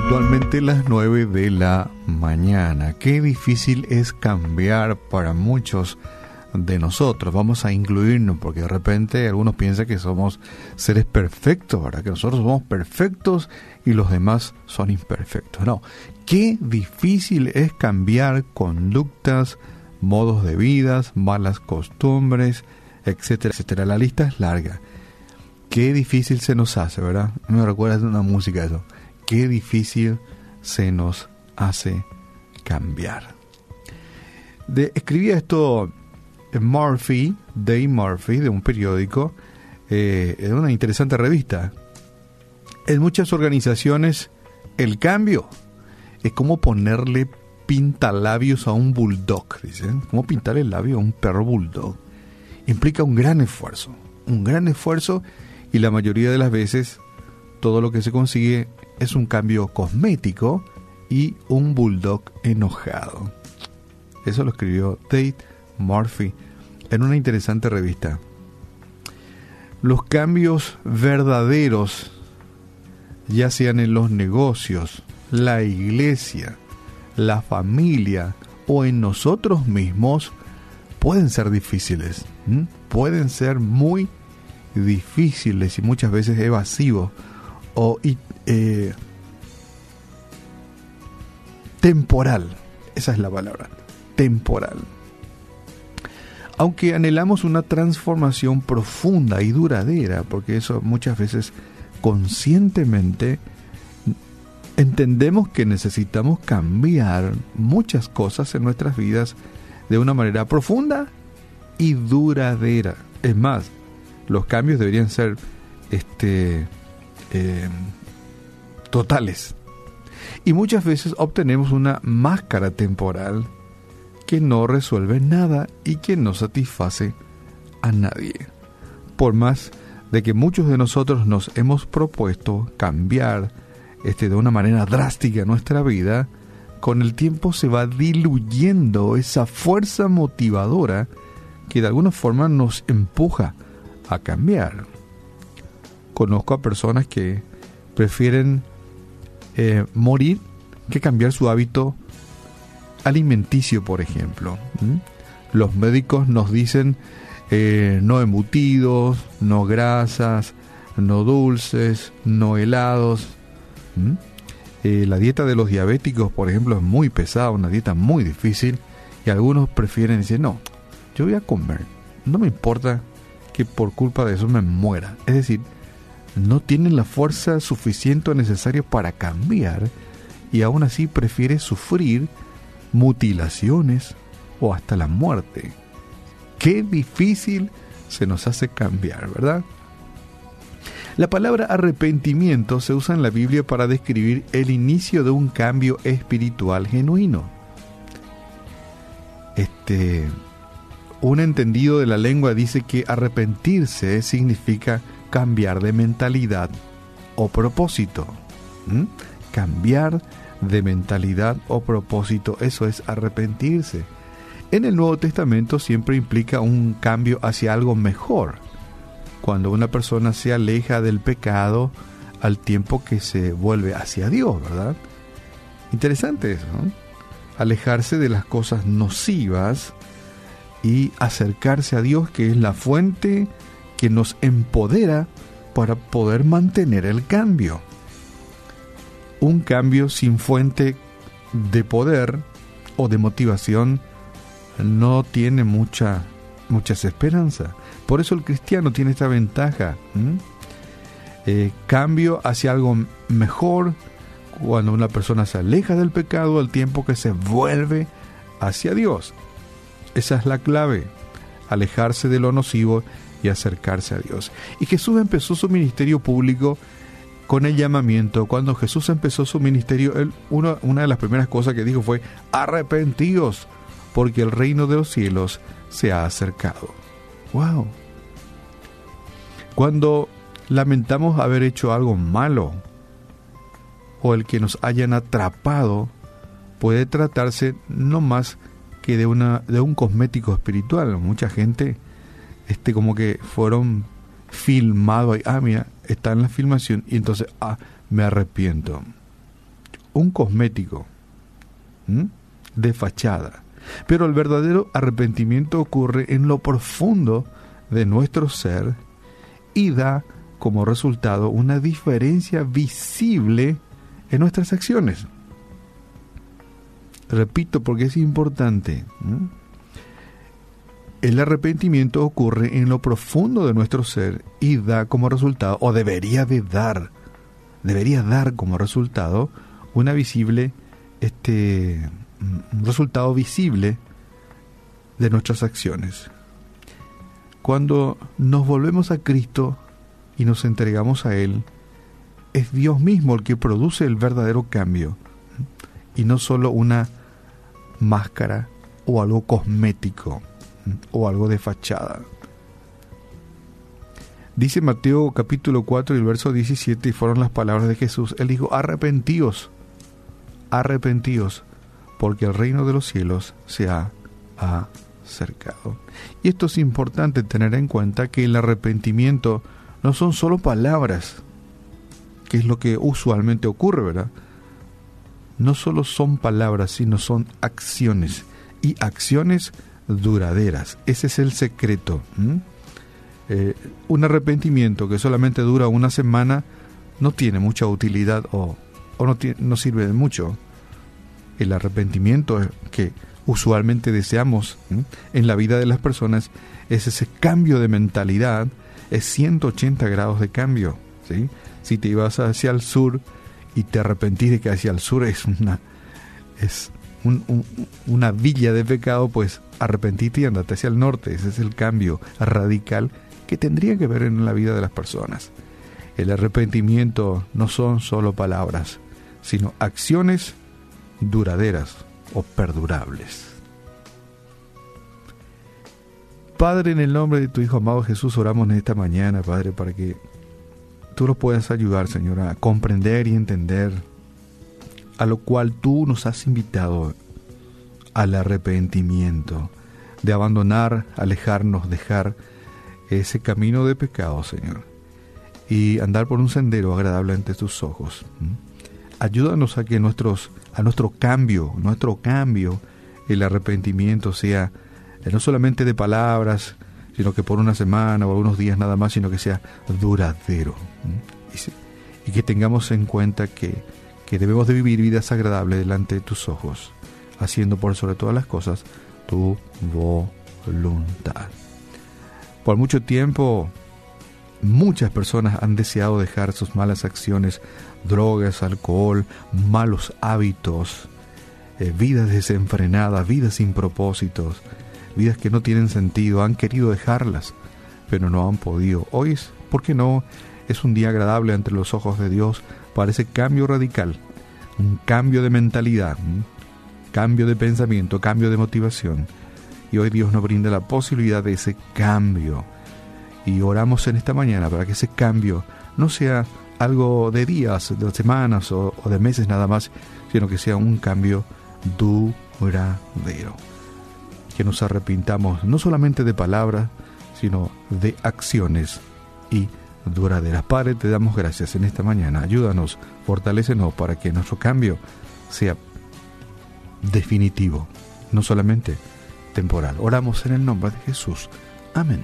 puntualmente las 9 de la mañana. Qué difícil es cambiar para muchos de nosotros. Vamos a incluirnos porque de repente algunos piensan que somos seres perfectos, ¿verdad? Que nosotros somos perfectos y los demás son imperfectos. No, qué difícil es cambiar conductas, modos de vida, malas costumbres, etcétera, etcétera. La lista es larga. Qué difícil se nos hace, ¿verdad? Me recuerda una música eso. Qué difícil se nos hace cambiar. De, escribía esto Murphy, Dave Murphy, de un periódico, eh, una interesante revista. En muchas organizaciones, el cambio es como ponerle pintalabios a un bulldog, dicen. Como pintar el labio a un perro bulldog. Implica un gran esfuerzo, un gran esfuerzo y la mayoría de las veces todo lo que se consigue es un cambio cosmético y un bulldog enojado. Eso lo escribió Tate Murphy en una interesante revista. Los cambios verdaderos, ya sean en los negocios, la iglesia, la familia o en nosotros mismos, pueden ser difíciles, pueden ser muy difíciles y muchas veces evasivos o eh, temporal. Esa es la palabra, temporal. Aunque anhelamos una transformación profunda y duradera, porque eso muchas veces conscientemente entendemos que necesitamos cambiar muchas cosas en nuestras vidas de una manera profunda y duradera. Es más, los cambios deberían ser este, eh, totales. Y muchas veces obtenemos una máscara temporal que no resuelve nada y que no satisface a nadie. Por más de que muchos de nosotros nos hemos propuesto cambiar este, de una manera drástica nuestra vida, con el tiempo se va diluyendo esa fuerza motivadora que de alguna forma nos empuja a cambiar. Conozco a personas que prefieren eh, morir que cambiar su hábito alimenticio, por ejemplo. Los médicos nos dicen eh, no embutidos, no grasas, no dulces, no helados. Eh, la dieta de los diabéticos, por ejemplo, es muy pesada, una dieta muy difícil, y algunos prefieren decir, no, yo voy a comer, no me importa que por culpa de eso me muera. Es decir, no tienen la fuerza suficiente o necesaria para cambiar y aún así prefiere sufrir mutilaciones o hasta la muerte. Qué difícil se nos hace cambiar, ¿verdad? La palabra arrepentimiento se usa en la Biblia para describir el inicio de un cambio espiritual genuino. Este, un entendido de la lengua dice que arrepentirse significa cambiar de mentalidad o propósito. Cambiar de mentalidad o propósito, eso es arrepentirse. En el Nuevo Testamento siempre implica un cambio hacia algo mejor. Cuando una persona se aleja del pecado al tiempo que se vuelve hacia Dios, ¿verdad? Interesante eso, Alejarse de las cosas nocivas y acercarse a Dios, que es la fuente que nos empodera para poder mantener el cambio un cambio sin fuente de poder o de motivación no tiene mucha, muchas esperanzas. Por eso el cristiano tiene esta ventaja. Eh, cambio hacia algo mejor cuando una persona se aleja del pecado al tiempo que se vuelve hacia Dios. Esa es la clave, alejarse de lo nocivo y acercarse a Dios. Y Jesús empezó su ministerio público con el llamamiento. Cuando Jesús empezó su ministerio, él, una, una de las primeras cosas que dijo fue, arrepentíos, porque el reino de los cielos se ha acercado. ¡Wow! Cuando lamentamos haber hecho algo malo, o el que nos hayan atrapado, puede tratarse no más que de, una, de un cosmético espiritual. Mucha gente este, como que fueron filmados. Ah, mira, está en la filmación y entonces, ah, me arrepiento. un cosmético de fachada. Pero el verdadero arrepentimiento ocurre en lo profundo de nuestro ser y da como resultado una diferencia visible en nuestras acciones. Repito porque es importante. El arrepentimiento ocurre en lo profundo de nuestro ser y da como resultado, o debería de dar, debería dar como resultado una visible, este, un resultado visible de nuestras acciones. Cuando nos volvemos a Cristo y nos entregamos a Él, es Dios mismo el que produce el verdadero cambio y no solo una máscara o algo cosmético o algo de fachada. Dice Mateo capítulo 4 y el verso 17 y fueron las palabras de Jesús. Él dijo, arrepentíos, arrepentíos, porque el reino de los cielos se ha acercado. Y esto es importante tener en cuenta que el arrepentimiento no son solo palabras, que es lo que usualmente ocurre, ¿verdad? No solo son palabras, sino son acciones. Y acciones duraderas. Ese es el secreto. Eh, un arrepentimiento que solamente dura una semana no tiene mucha utilidad o, no, no sirve de mucho. El arrepentimiento que usualmente deseamos en la vida de las personas es ese cambio de mentalidad, es 180 grados de cambio. ¿sí? Si te ibas hacia el sur y te arrepentís de que hacia el sur es una, es una villa de pecado, pues arrepentirte y andate hacia el norte. Ese es el cambio radical que tendría que ver en la vida de las personas. El arrepentimiento no son solo palabras, sino acciones duraderas o perdurables. Padre, en el nombre de tu Hijo amado Jesús, oramos en esta mañana, Padre, para que tú nos puedas ayudar, Señor, a comprender y entender a lo cual tú nos has invitado al arrepentimiento, de abandonar, alejarnos, dejar ese camino de pecado, Señor, y andar por un sendero agradable ante tus ojos. Ayúdanos a que nuestros, a nuestro cambio, nuestro cambio, el arrepentimiento sea eh, no solamente de palabras, sino que por una semana o algunos días nada más, sino que sea duradero. Y, que tengamos en cuenta que, que debemos de vivir vidas agradables delante de tus ojos haciendo por sobre todas las cosas tu voluntad. Por mucho tiempo, muchas personas han deseado dejar sus malas acciones, drogas, alcohol, malos hábitos, eh, vidas desenfrenadas, vidas sin propósitos, vidas que no tienen sentido, han querido dejarlas, pero no han podido. Hoy, ¿por qué no? Es un día agradable ante los ojos de Dios para ese cambio radical, un cambio de mentalidad, cambio de pensamiento, cambio de motivación. Y hoy Dios nos brinda la posibilidad de ese cambio. Y oramos en esta mañana para que ese cambio no sea algo de días, de semanas o, de meses nada más, sino que sea un cambio duradero. Que nos arrepintamos no solamente de palabras, sino de acciones y duraderas. Padre, te damos gracias en esta mañana. Ayúdanos, fortalécenos para que nuestro cambio sea definitivo, no solamente temporal. Oramos en el nombre de Jesús. Amén.